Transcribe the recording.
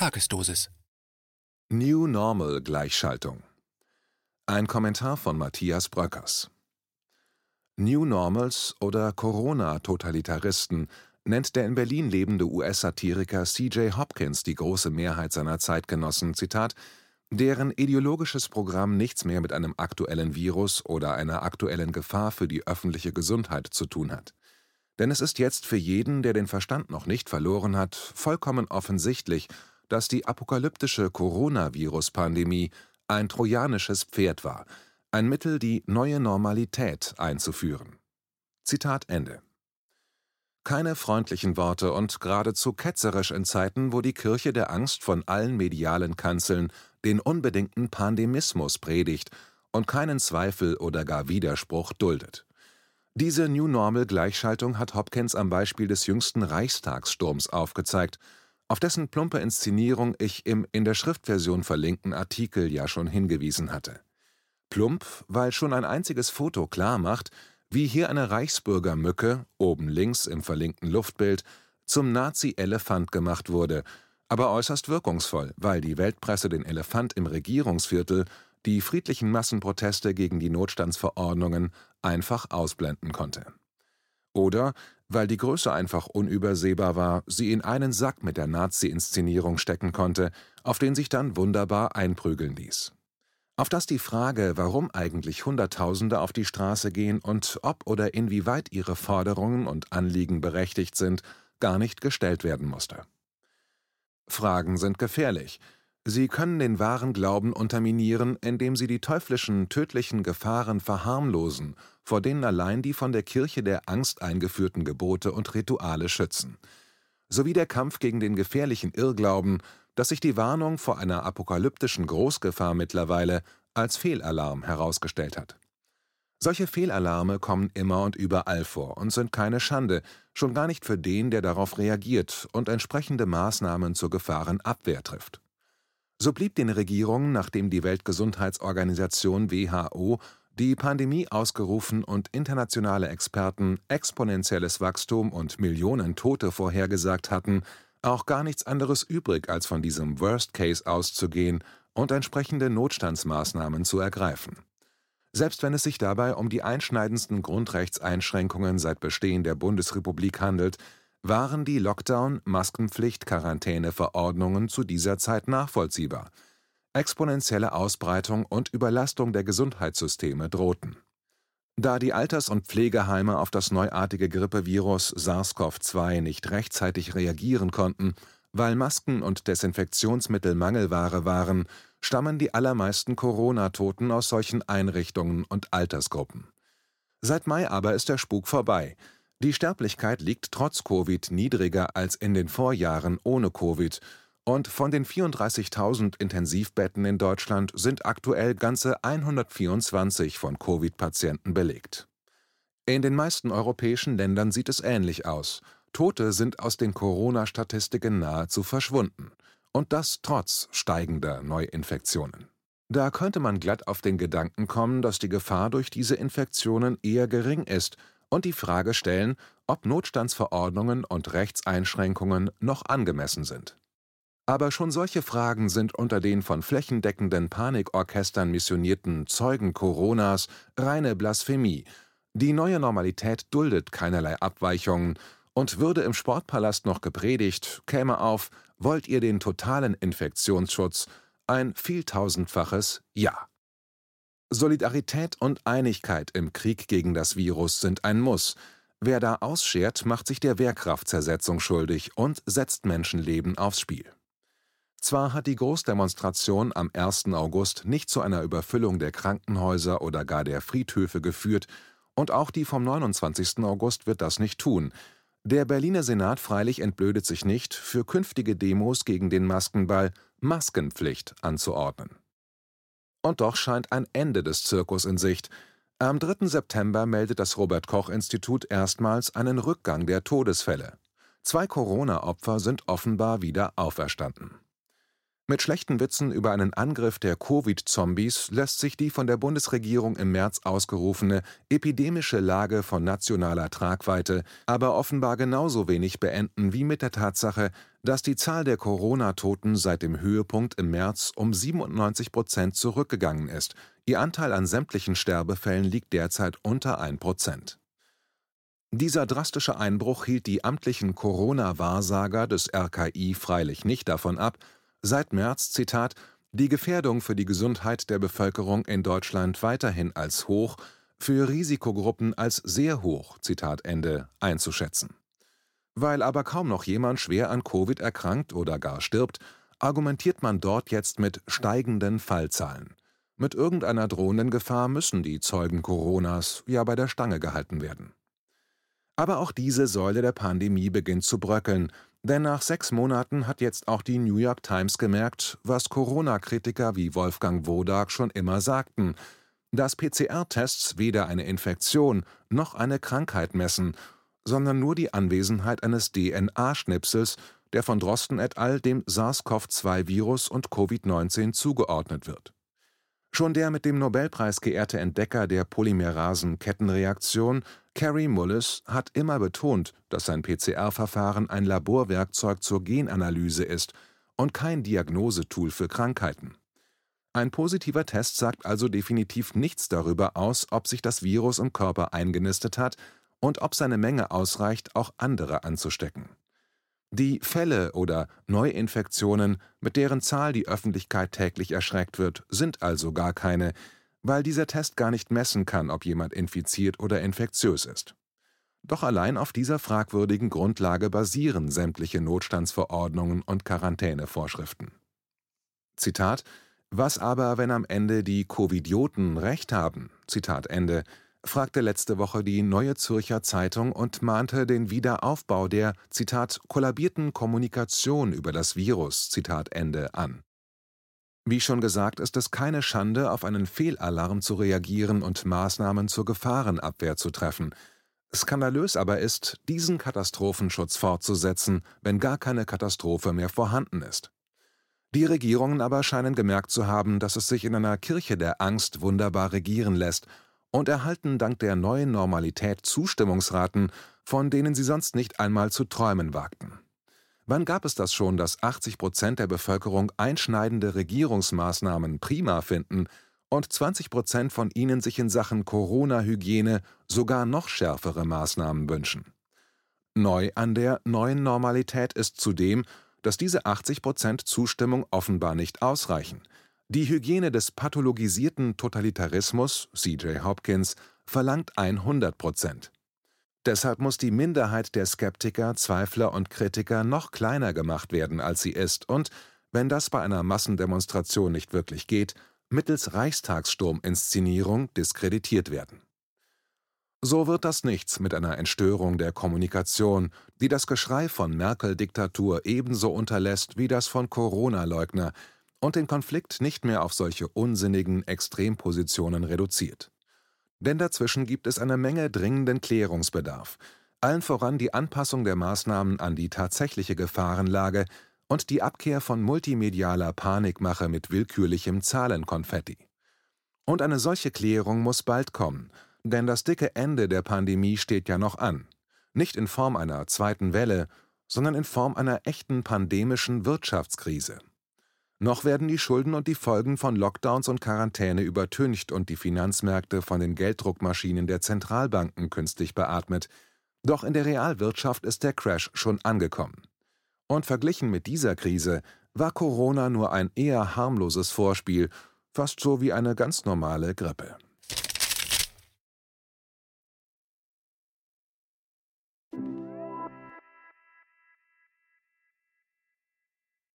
Tagesdosis. New Normal Gleichschaltung. Ein Kommentar von Matthias Bröckers. New Normals oder Corona-Totalitaristen nennt der in Berlin lebende US-Satiriker C.J. Hopkins die große Mehrheit seiner Zeitgenossen, Zitat, deren ideologisches Programm nichts mehr mit einem aktuellen Virus oder einer aktuellen Gefahr für die öffentliche Gesundheit zu tun hat. Denn es ist jetzt für jeden, der den Verstand noch nicht verloren hat, vollkommen offensichtlich, dass die apokalyptische Coronavirus-Pandemie ein trojanisches Pferd war, ein Mittel, die neue Normalität einzuführen. Zitat Ende. Keine freundlichen Worte und geradezu ketzerisch in Zeiten, wo die Kirche der Angst von allen medialen Kanzeln den unbedingten Pandemismus predigt und keinen Zweifel oder gar Widerspruch duldet. Diese New Normal Gleichschaltung hat Hopkins am Beispiel des jüngsten Reichstagssturms aufgezeigt, auf dessen plumpe Inszenierung ich im in der Schriftversion verlinkten Artikel ja schon hingewiesen hatte. Plump, weil schon ein einziges Foto klar macht, wie hier eine Reichsbürgermücke, oben links im verlinkten Luftbild, zum Nazi-Elefant gemacht wurde, aber äußerst wirkungsvoll, weil die Weltpresse den Elefant im Regierungsviertel, die friedlichen Massenproteste gegen die Notstandsverordnungen, einfach ausblenden konnte. Oder weil die Größe einfach unübersehbar war, sie in einen Sack mit der Nazi-Inszenierung stecken konnte, auf den sich dann wunderbar einprügeln ließ. Auf dass die Frage, warum eigentlich Hunderttausende auf die Straße gehen und ob oder inwieweit ihre Forderungen und Anliegen berechtigt sind, gar nicht gestellt werden musste. Fragen sind gefährlich, Sie können den wahren Glauben unterminieren, indem sie die teuflischen, tödlichen Gefahren verharmlosen, vor denen allein die von der Kirche der Angst eingeführten Gebote und Rituale schützen. Sowie der Kampf gegen den gefährlichen Irrglauben, dass sich die Warnung vor einer apokalyptischen Großgefahr mittlerweile als Fehlalarm herausgestellt hat. Solche Fehlalarme kommen immer und überall vor und sind keine Schande, schon gar nicht für den, der darauf reagiert und entsprechende Maßnahmen zur Gefahrenabwehr trifft. So blieb den Regierungen, nachdem die Weltgesundheitsorganisation WHO die Pandemie ausgerufen und internationale Experten exponentielles Wachstum und Millionen Tote vorhergesagt hatten, auch gar nichts anderes übrig, als von diesem Worst Case auszugehen und entsprechende Notstandsmaßnahmen zu ergreifen. Selbst wenn es sich dabei um die einschneidendsten Grundrechtseinschränkungen seit Bestehen der Bundesrepublik handelt, waren die Lockdown-, Maskenpflicht-, Quarantäneverordnungen zu dieser Zeit nachvollziehbar. Exponentielle Ausbreitung und Überlastung der Gesundheitssysteme drohten. Da die Alters- und Pflegeheime auf das neuartige Grippevirus SARS-CoV-2 nicht rechtzeitig reagieren konnten, weil Masken und Desinfektionsmittel Mangelware waren, stammen die allermeisten Corona-Toten aus solchen Einrichtungen und Altersgruppen. Seit Mai aber ist der Spuk vorbei – die Sterblichkeit liegt trotz Covid niedriger als in den Vorjahren ohne Covid, und von den 34.000 Intensivbetten in Deutschland sind aktuell ganze 124 von Covid-Patienten belegt. In den meisten europäischen Ländern sieht es ähnlich aus. Tote sind aus den Corona-Statistiken nahezu verschwunden. Und das trotz steigender Neuinfektionen. Da könnte man glatt auf den Gedanken kommen, dass die Gefahr durch diese Infektionen eher gering ist und die Frage stellen, ob Notstandsverordnungen und Rechtseinschränkungen noch angemessen sind. Aber schon solche Fragen sind unter den von flächendeckenden Panikorchestern missionierten Zeugen Coronas reine Blasphemie. Die neue Normalität duldet keinerlei Abweichungen, und würde im Sportpalast noch gepredigt, käme auf, wollt ihr den totalen Infektionsschutz, ein vieltausendfaches Ja. Solidarität und Einigkeit im Krieg gegen das Virus sind ein Muss. Wer da ausschert, macht sich der Wehrkraftzersetzung schuldig und setzt Menschenleben aufs Spiel. Zwar hat die Großdemonstration am 1. August nicht zu einer Überfüllung der Krankenhäuser oder gar der Friedhöfe geführt, und auch die vom 29. August wird das nicht tun. Der Berliner Senat freilich entblödet sich nicht, für künftige Demos gegen den Maskenball Maskenpflicht anzuordnen. Und doch scheint ein Ende des Zirkus in Sicht. Am 3. September meldet das Robert Koch Institut erstmals einen Rückgang der Todesfälle. Zwei Corona-Opfer sind offenbar wieder auferstanden. Mit schlechten Witzen über einen Angriff der Covid-Zombies lässt sich die von der Bundesregierung im März ausgerufene epidemische Lage von nationaler Tragweite aber offenbar genauso wenig beenden wie mit der Tatsache, dass die Zahl der Corona-Toten seit dem Höhepunkt im März um 97 Prozent zurückgegangen ist, ihr Anteil an sämtlichen Sterbefällen liegt derzeit unter 1 Prozent. Dieser drastische Einbruch hielt die amtlichen Corona-Wahrsager des RKI freilich nicht davon ab, seit März, Zitat, die Gefährdung für die Gesundheit der Bevölkerung in Deutschland weiterhin als hoch, für Risikogruppen als sehr hoch Zitat Ende, einzuschätzen. Weil aber kaum noch jemand schwer an Covid erkrankt oder gar stirbt, argumentiert man dort jetzt mit steigenden Fallzahlen. Mit irgendeiner drohenden Gefahr müssen die Zeugen Coronas ja bei der Stange gehalten werden. Aber auch diese Säule der Pandemie beginnt zu bröckeln, denn nach sechs Monaten hat jetzt auch die New York Times gemerkt, was Corona-Kritiker wie Wolfgang Wodak schon immer sagten, dass PCR-Tests weder eine Infektion noch eine Krankheit messen, sondern nur die Anwesenheit eines DNA-Schnipsels, der von Drosten et al. dem SARS-CoV-2-Virus und Covid-19 zugeordnet wird. Schon der mit dem Nobelpreis geehrte Entdecker der Polymerasen-Kettenreaktion Carrie Mullis hat immer betont, dass sein PCR-Verfahren ein Laborwerkzeug zur Genanalyse ist und kein Diagnosetool für Krankheiten. Ein positiver Test sagt also definitiv nichts darüber aus, ob sich das Virus im Körper eingenistet hat und ob seine Menge ausreicht, auch andere anzustecken. Die Fälle oder Neuinfektionen, mit deren Zahl die Öffentlichkeit täglich erschreckt wird, sind also gar keine, weil dieser Test gar nicht messen kann, ob jemand infiziert oder infektiös ist. Doch allein auf dieser fragwürdigen Grundlage basieren sämtliche Notstandsverordnungen und Quarantänevorschriften. Zitat Was aber, wenn am Ende die Covidioten recht haben? Zitat Ende fragte letzte Woche die Neue Zürcher Zeitung und mahnte den Wiederaufbau der Zitat kollabierten Kommunikation über das Virus Zitat Ende an. Wie schon gesagt, ist es keine Schande, auf einen Fehlalarm zu reagieren und Maßnahmen zur Gefahrenabwehr zu treffen. Skandalös aber ist, diesen Katastrophenschutz fortzusetzen, wenn gar keine Katastrophe mehr vorhanden ist. Die Regierungen aber scheinen gemerkt zu haben, dass es sich in einer Kirche der Angst wunderbar regieren lässt und erhalten dank der neuen Normalität Zustimmungsraten, von denen sie sonst nicht einmal zu träumen wagten. Wann gab es das schon, dass 80 Prozent der Bevölkerung einschneidende Regierungsmaßnahmen prima finden und 20 Prozent von ihnen sich in Sachen Corona-Hygiene sogar noch schärfere Maßnahmen wünschen? Neu an der neuen Normalität ist zudem, dass diese 80 Prozent Zustimmung offenbar nicht ausreichen. Die Hygiene des pathologisierten Totalitarismus, C.J. Hopkins, verlangt 100 Prozent. Deshalb muss die Minderheit der Skeptiker, Zweifler und Kritiker noch kleiner gemacht werden, als sie ist und, wenn das bei einer Massendemonstration nicht wirklich geht, mittels Reichstagssturminszenierung diskreditiert werden. So wird das nichts mit einer Entstörung der Kommunikation, die das Geschrei von Merkel-Diktatur ebenso unterlässt wie das von Corona-Leugner und den Konflikt nicht mehr auf solche unsinnigen Extrempositionen reduziert. Denn dazwischen gibt es eine Menge dringenden Klärungsbedarf, allen voran die Anpassung der Maßnahmen an die tatsächliche Gefahrenlage und die Abkehr von multimedialer Panikmache mit willkürlichem Zahlenkonfetti. Und eine solche Klärung muss bald kommen, denn das dicke Ende der Pandemie steht ja noch an, nicht in Form einer zweiten Welle, sondern in Form einer echten pandemischen Wirtschaftskrise. Noch werden die Schulden und die Folgen von Lockdowns und Quarantäne übertüncht und die Finanzmärkte von den Gelddruckmaschinen der Zentralbanken künstlich beatmet, doch in der Realwirtschaft ist der Crash schon angekommen. Und verglichen mit dieser Krise war Corona nur ein eher harmloses Vorspiel, fast so wie eine ganz normale Grippe